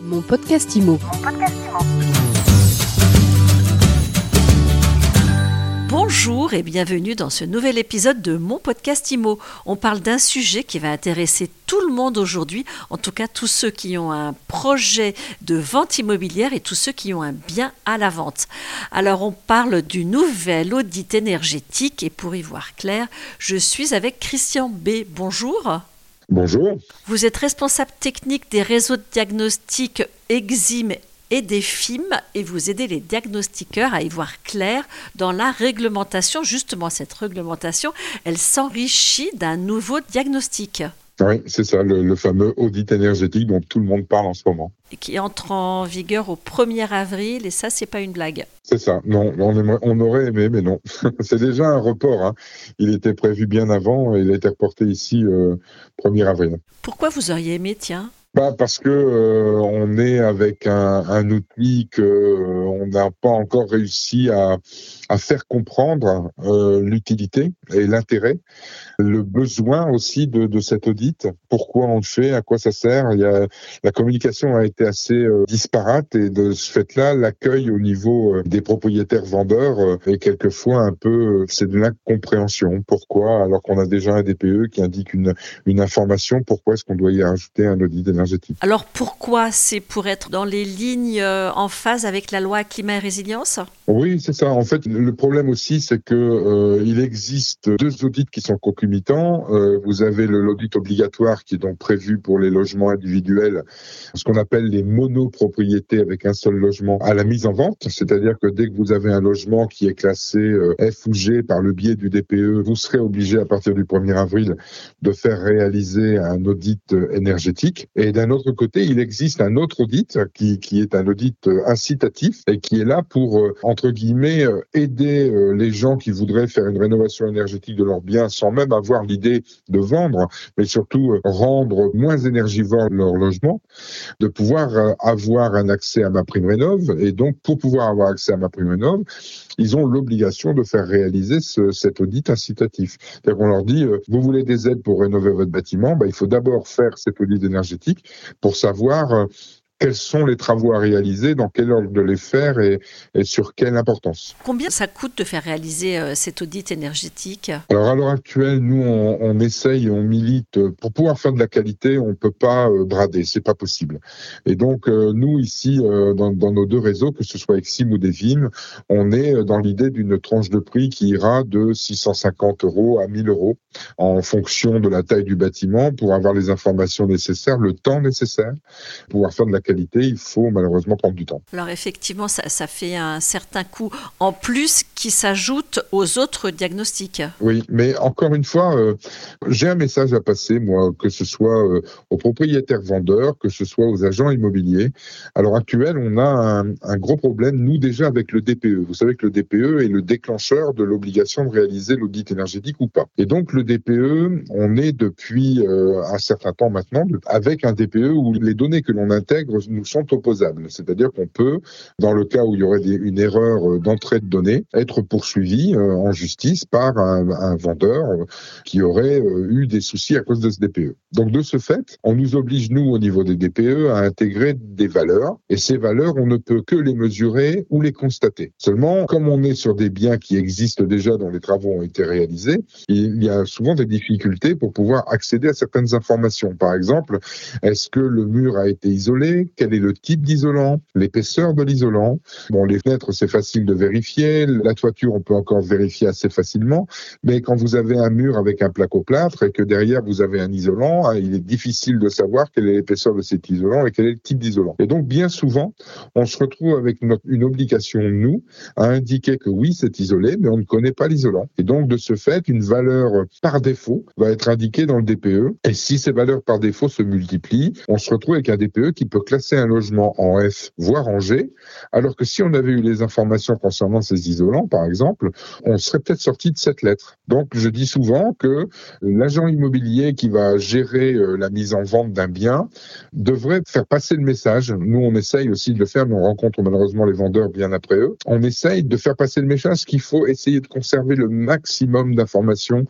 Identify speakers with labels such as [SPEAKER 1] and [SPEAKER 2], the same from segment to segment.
[SPEAKER 1] Mon podcast IMO.
[SPEAKER 2] Bonjour et bienvenue dans ce nouvel épisode de mon podcast IMO. On parle d'un sujet qui va intéresser tout le monde aujourd'hui, en tout cas tous ceux qui ont un projet de vente immobilière et tous ceux qui ont un bien à la vente. Alors on parle du nouvel audit énergétique et pour y voir clair, je suis avec Christian B. Bonjour.
[SPEAKER 3] Bonjour.
[SPEAKER 2] Vous êtes responsable technique des réseaux de diagnostic EXIM et des FIM et vous aidez les diagnostiqueurs à y voir clair dans la réglementation. Justement, cette réglementation, elle s'enrichit d'un nouveau diagnostic.
[SPEAKER 3] Oui, c'est ça, le, fameux audit énergétique dont tout le monde parle en ce moment.
[SPEAKER 2] Et qui entre en vigueur au 1er avril, et ça, c'est pas une blague.
[SPEAKER 3] C'est ça, non, on, on, aurait aimé, mais non. c'est déjà un report. Hein. Il était prévu bien avant, et il a été reporté ici euh, 1er avril.
[SPEAKER 2] Pourquoi vous auriez aimé, tiens?
[SPEAKER 3] Bah parce que euh, on est avec un, un outil que euh, on n'a pas encore réussi à, à faire comprendre euh, l'utilité et l'intérêt, le besoin aussi de, de cet audit. Pourquoi on le fait, à quoi ça sert. Il y a, la communication a été assez disparate et de ce fait-là, l'accueil au niveau des propriétaires vendeurs est quelquefois un peu, c'est de l'incompréhension. Pourquoi alors qu'on a déjà un DPE qui indique une, une information, pourquoi est-ce qu'on doit y ajouter un audit
[SPEAKER 2] alors pourquoi C'est pour être dans les lignes euh, en phase avec la loi climat et résilience?
[SPEAKER 3] Oui, c'est ça. En fait, le problème aussi, c'est que euh, il existe deux audits qui sont concomitants. Euh, vous avez l'audit obligatoire qui est donc prévu pour les logements individuels, ce qu'on appelle les monopropriétés avec un seul logement à la mise en vente. C'est-à-dire que dès que vous avez un logement qui est classé F ou G par le biais du DPE, vous serez obligé à partir du 1er avril de faire réaliser un audit énergétique. Et d'un autre côté, il existe un autre audit qui, qui est un audit euh, incitatif et qui est là pour, euh, entre guillemets, euh, aider les gens qui voudraient faire une rénovation énergétique de leurs biens sans même avoir l'idée de vendre, mais surtout rendre moins énergivore leur logement, de pouvoir avoir un accès à ma prime rénov. Et donc, pour pouvoir avoir accès à ma prime rénov, ils ont l'obligation de faire réaliser ce, cet audit incitatif. C'est-à-dire qu'on leur dit, vous voulez des aides pour rénover votre bâtiment, ben, il faut d'abord faire cet audit énergétique pour savoir euh, quels sont les travaux à réaliser, dans quel ordre de les faire et, et sur quelle importance.
[SPEAKER 2] Combien ça coûte de faire réaliser euh, cet audit énergétique?
[SPEAKER 3] Alors à l'heure actuelle, nous on, on, essaye on milite pour pouvoir faire de la qualité, on peut pas euh, brader, c'est pas possible. Et donc euh, nous ici euh, dans, dans, nos deux réseaux, que ce soit Exim ou Devim, on est dans l'idée d'une tranche de prix qui ira de 650 euros à 1000 euros en fonction de la taille du bâtiment pour avoir les informations nécessaires, le temps nécessaire, pour pouvoir faire de la qualité, il faut malheureusement prendre du temps.
[SPEAKER 2] Alors effectivement, ça, ça fait un certain coût en plus qui s'ajoute aux autres diagnostics.
[SPEAKER 3] Oui, mais encore une fois, euh, j'ai un message à passer, moi, que ce soit euh, aux propriétaires vendeurs, que ce soit aux agents immobiliers. À l'heure actuelle, on a un, un, gros problème, nous déjà, avec le DPE. Vous savez que le DPE est le déclencheur de l'obligation de réaliser l'audit énergétique ou pas. Et donc le DPE, on est depuis euh, un certain temps maintenant avec un DPE où les données que l'on intègre nous sont opposables. C'est-à-dire qu'on peut, dans le cas où il y aurait une erreur euh, d'entrée de données, être poursuivi euh, en justice par un, un vendeur euh, qui aurait eu des soucis à cause de ce DPE. Donc de ce fait, on nous oblige, nous, au niveau des DPE, à intégrer des valeurs. Et ces valeurs, on ne peut que les mesurer ou les constater. Seulement, comme on est sur des biens qui existent déjà, dont les travaux ont été réalisés, il y a souvent des difficultés pour pouvoir accéder à certaines informations. Par exemple, est-ce que le mur a été isolé? Quel est le type d'isolant, l'épaisseur de l'isolant. Bon, les fenêtres, c'est facile de vérifier. La toiture, on peut encore vérifier assez facilement. Mais quand vous avez un mur avec un placo-plâtre et que derrière vous avez un isolant, hein, il est difficile de savoir quelle est l'épaisseur de cet isolant et quel est le type d'isolant. Et donc, bien souvent, on se retrouve avec une obligation, nous, à indiquer que oui, c'est isolé, mais on ne connaît pas l'isolant. Et donc, de ce fait, une valeur par défaut va être indiquée dans le DPE. Et si ces valeurs par défaut se multiplient, on se retrouve avec un DPE qui peut classer un logement en F, voire en G, alors que si on avait eu les informations concernant ces isolants, par exemple, on serait peut-être sorti de cette lettre. Donc, je dis souvent que l'agent immobilier qui va gérer euh, la mise en vente d'un bien devrait faire passer le message. Nous, on essaye aussi de le faire, mais on rencontre malheureusement les vendeurs bien après eux. On essaye de faire passer le message qu'il faut essayer de conserver le maximum d'informations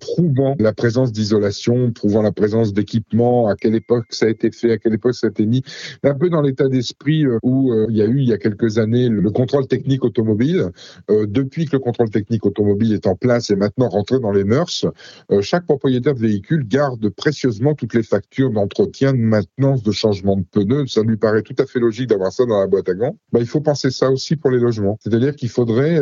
[SPEAKER 3] prouvant la présence d'isolation, prouvant la présence d'équipements, à quelle époque ça a été fait, à quelle époque ça a été mis, un peu dans l'état d'esprit euh, où euh, il y a eu il y a quelques années le contrôle technique automobile. depuis que le contrôle technique automobile est en place et maintenant rentré dans les mœurs, chaque propriétaire de véhicule garde précieusement toutes les factures d'entretien, de maintenance, de changement de pneus. Ça lui paraît tout à fait logique d'avoir ça dans la boîte à gants. Bah, il faut penser ça aussi pour les logements. C'est-à-dire qu'il faudrait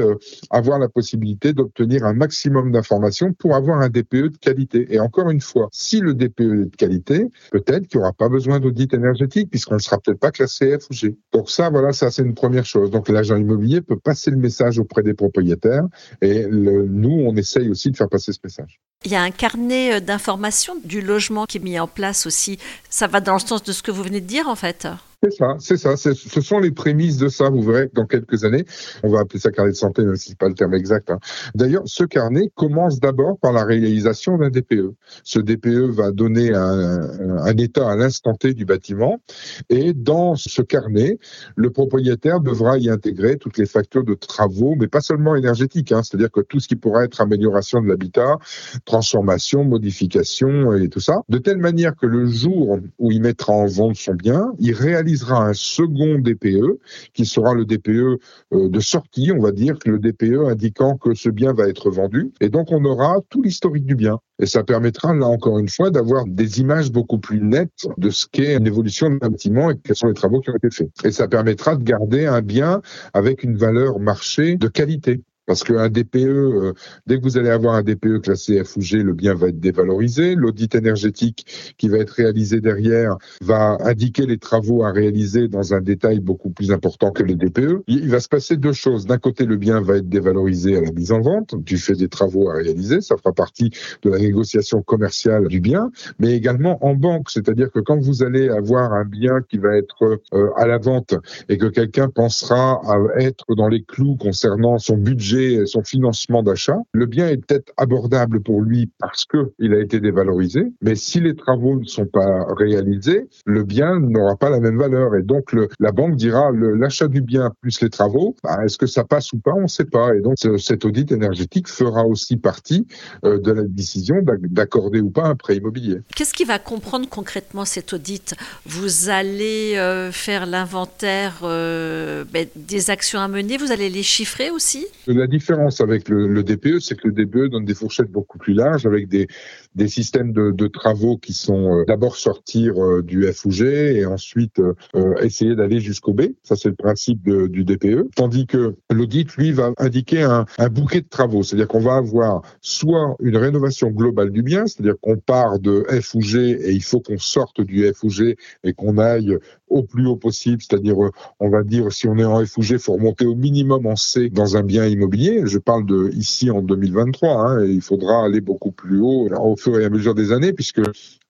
[SPEAKER 3] avoir la possibilité d'obtenir un maximum d'informations pour avoir un DPE de qualité. Et encore une fois, si le DPE est de qualité, peut-être qu'il n'y aura pas besoin d'audit énergétique puisqu'on sera peut-être pas classé F ou G. Donc ça, voilà, ça c'est une première chose. Donc l'agent immobilier peut passer le message auprès des propriétaires et nous, on essaye aussi de faire passer ce message.
[SPEAKER 2] Il y a un carnet euh, d'information du logement qui est mis en place aussi. Ça va dans le sens de ce que vous venez de dire en fait.
[SPEAKER 3] C'est ça, c'est ça. Ce sont les prémices de ça. Vous verrez dans quelques années, on va appeler ça carnet de santé, même si c'est pas le terme exact. Hein. D'ailleurs, ce carnet commence d'abord par la réalisation d'un DPE. Ce DPE va donner un, un état à l'instant T du bâtiment, et dans ce carnet, le propriétaire devra y intégrer toutes les factures de travaux, mais pas seulement énergétiques. Hein. C'est-à-dire que tout ce qui pourra être amélioration de l'habitat, transformation, modification et tout ça, de telle manière que le jour où il mettra en vente son bien, il réalise un second DPE qui sera le DPE euh, de sortie, on va dire, le DPE indiquant que ce bien va être vendu. Et donc on aura tout l'historique du bien. Et ça permettra, là encore une fois, d'avoir des images beaucoup plus nettes de ce qu'est une évolution d'un bâtiment et quels sont les travaux qui ont été faits. Et ça permettra de garder un bien avec une valeur marché de qualité. Parce qu'un DPE, euh, dès que vous allez avoir un DPE classé F ou G, le bien va être dévalorisé. L'audit énergétique qui va être réalisé derrière va indiquer les travaux à réaliser dans un détail beaucoup plus important que le DPE. Il va se passer deux choses. D'un côté, le bien va être dévalorisé à la mise en vente. Tu fais des travaux à réaliser. Ça fera partie de la négociation commerciale du bien, mais également en banque. C'est-à-dire que quand vous allez avoir un bien qui va être euh, à la vente et que quelqu'un pensera à être dans les clous concernant son budget son financement d'achat, le bien est peut-être abordable pour lui parce qu'il a été dévalorisé, mais si les travaux ne sont pas réalisés, le bien n'aura pas la même valeur. Et donc la banque dira l'achat du bien plus les travaux, bah, est-ce que ça passe ou pas On ne sait pas. Et donc cet audit énergétique fera aussi partie euh, de la décision d'accorder ou pas un prêt immobilier.
[SPEAKER 2] Qu'est-ce qui va comprendre concrètement cet audit? Vous allez euh, faire l'inventaire euh, ben, des actions à mener, vous allez les chiffrer aussi?
[SPEAKER 3] La différence avec le, DPE, c'est que le DPE donne des fourchettes beaucoup plus larges avec des, systèmes de, travaux qui sont euh, d'abord sortir euh, du F ou G et ensuite euh, essayer d'aller jusqu'au B. Ça, c'est le principe du DPE. Tandis que l'audit, lui, va indiquer un, un bouquet de travaux. C'est-à-dire qu'on va avoir soit une rénovation globale du bien, c'est-à-dire qu'on part de F ou G et il faut qu'on sorte du F ou G et qu'on aille au plus haut possible, c'est-à-dire on va dire si on est en F ou faut remonter au minimum en C dans un bien immobilier. Je parle de ici en 2023, hein, et il faudra aller beaucoup plus haut au fur et à mesure des années, puisque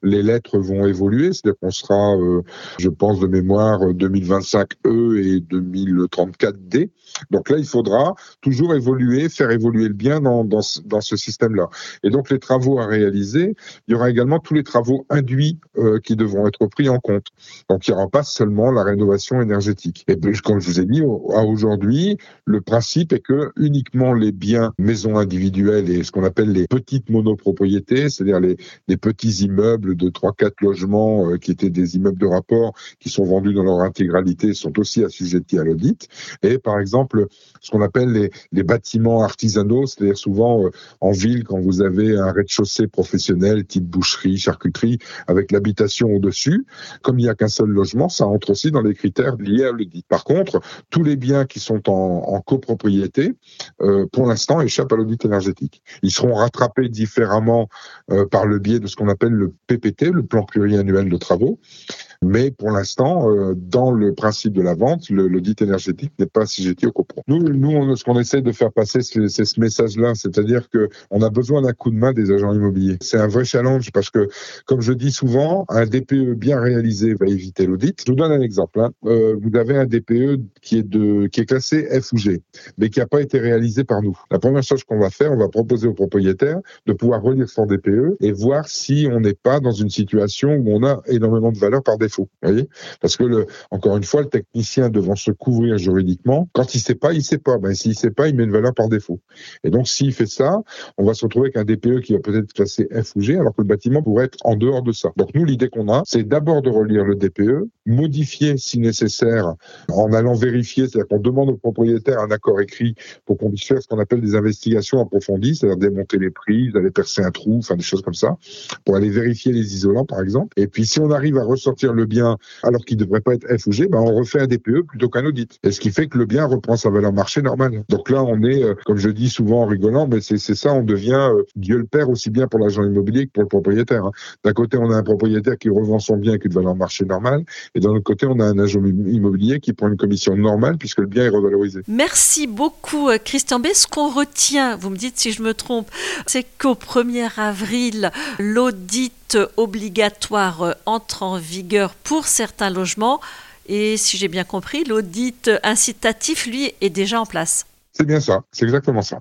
[SPEAKER 3] les lettres vont évoluer, c'est-à-dire qu'on sera, euh, je pense de mémoire, 2025E et 2034D. Donc là, il faudra toujours évoluer, faire évoluer le bien dans, dans, dans ce système-là. Et donc les travaux à réaliser, il y aura également tous les travaux induits euh, qui devront être pris en compte. Donc il n'y aura pas seulement la rénovation énergétique. Et comme je vous ai dit, à aujourd'hui, le principe est que uniquement les biens maisons individuelles et ce qu'on appelle les petites monopropriétés, c'est-à-dire les, les petits immeubles de 3-4 logements euh, qui étaient des immeubles de rapport qui sont vendus dans leur intégralité sont aussi assujettis à l'audit. Et par exemple, ce qu'on appelle les, bâtiments artisanaux, c'est-à-dire souvent euh, en ville, quand vous avez un rez-de-chaussée professionnel, type boucherie, charcuterie, avec l'habitation au-dessus, comme il n'y a qu'un seul logement, ça entre aussi dans les critères liés à l'audit. Par contre, tous les biens qui sont en, copropriété, euh, pour l'instant, échappent à l'audit énergétique. Ils seront rattrapés différemment par le biais de ce qu'on appelle le Le plan pluriannuel de travaux. Mais pour l'instant, euh, dans le principe de la vente, l'audit énergétique n'est pas assujetti au copro. Nous, nous ce qu'on essaie de faire passer, c'est ce message-là, c'est-à-dire que on a besoin d'un coup de main des agents immobiliers. C'est un vrai challenge parce que, comme je dis souvent, un DPE bien réalisé va éviter l'audit. Je vous donne un exemple. Hein. Euh, vous avez un DPE qui est de qui est classé F ou G, mais qui n'a pas été réalisé par nous. La première chose qu'on va faire, on va proposer au propriétaire de pouvoir relire son DPE et voir si on n'est pas dans une situation où on a énormément de valeur par défaut Vous voyez Parce que, encore une fois, le technicien devant se couvrir juridiquement, quand il sait pas, il sait pas. Ben, s'il sait pas, il met une valeur par défaut. Et donc, s'il fait ça, on va se retrouver avec un DPE qui va peut-être classer F ou G, alors que le bâtiment pourrait être en dehors de ça. Donc, nous, l'idée qu'on a, c'est d'abord de relire le DPE, modifier si nécessaire en allant vérifier, c'est-à-dire qu'on demande au propriétaire un accord écrit pour qu'on puisse faire ce qu'on appelle des investigations approfondies, c'est-à-dire démonter les prises, aller percer un trou, enfin des choses comme ça, pour aller vérifier les isolants par exemple. Et puis si on arrive à ressortir le bien alors qu'il ne devrait pas être F ou G, ben on refait un DPE plutôt qu'un audit. Et ce qui fait que le bien reprend sa valeur marché normale. Donc là on est, euh, comme je dis souvent en rigolant, mais c'est ça, on devient euh, Dieu le Père aussi bien pour l'agent immobilier que pour le propriétaire. Hein. D'un côté on a un propriétaire qui revend son bien avec une valeur marché normale, et d'un autre côté on a un agent immobilier qui prend une commission normale puisque le bien est revalorisé.
[SPEAKER 2] Merci beaucoup euh, Christian B. Ce qu'on retient, vous me dites si je me trompe, c'est qu'au 1er avril, l'audit obligatoire entre en vigueur pour certains logements. Et si j'ai bien compris, l'audit incitatif, lui, est déjà en place.
[SPEAKER 3] C'est bien ça, c'est exactement ça.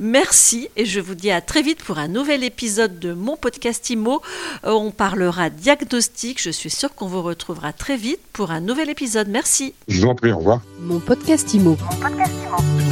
[SPEAKER 2] Merci et je vous dis à très vite pour un nouvel épisode de mon podcast IMO. Euh, on parlera diagnostic. Je suis sûre qu'on vous retrouvera très vite pour un nouvel épisode. Merci.
[SPEAKER 3] Je vous en prie, au revoir.
[SPEAKER 1] Mon podcast IMO. Mon podcast IMO.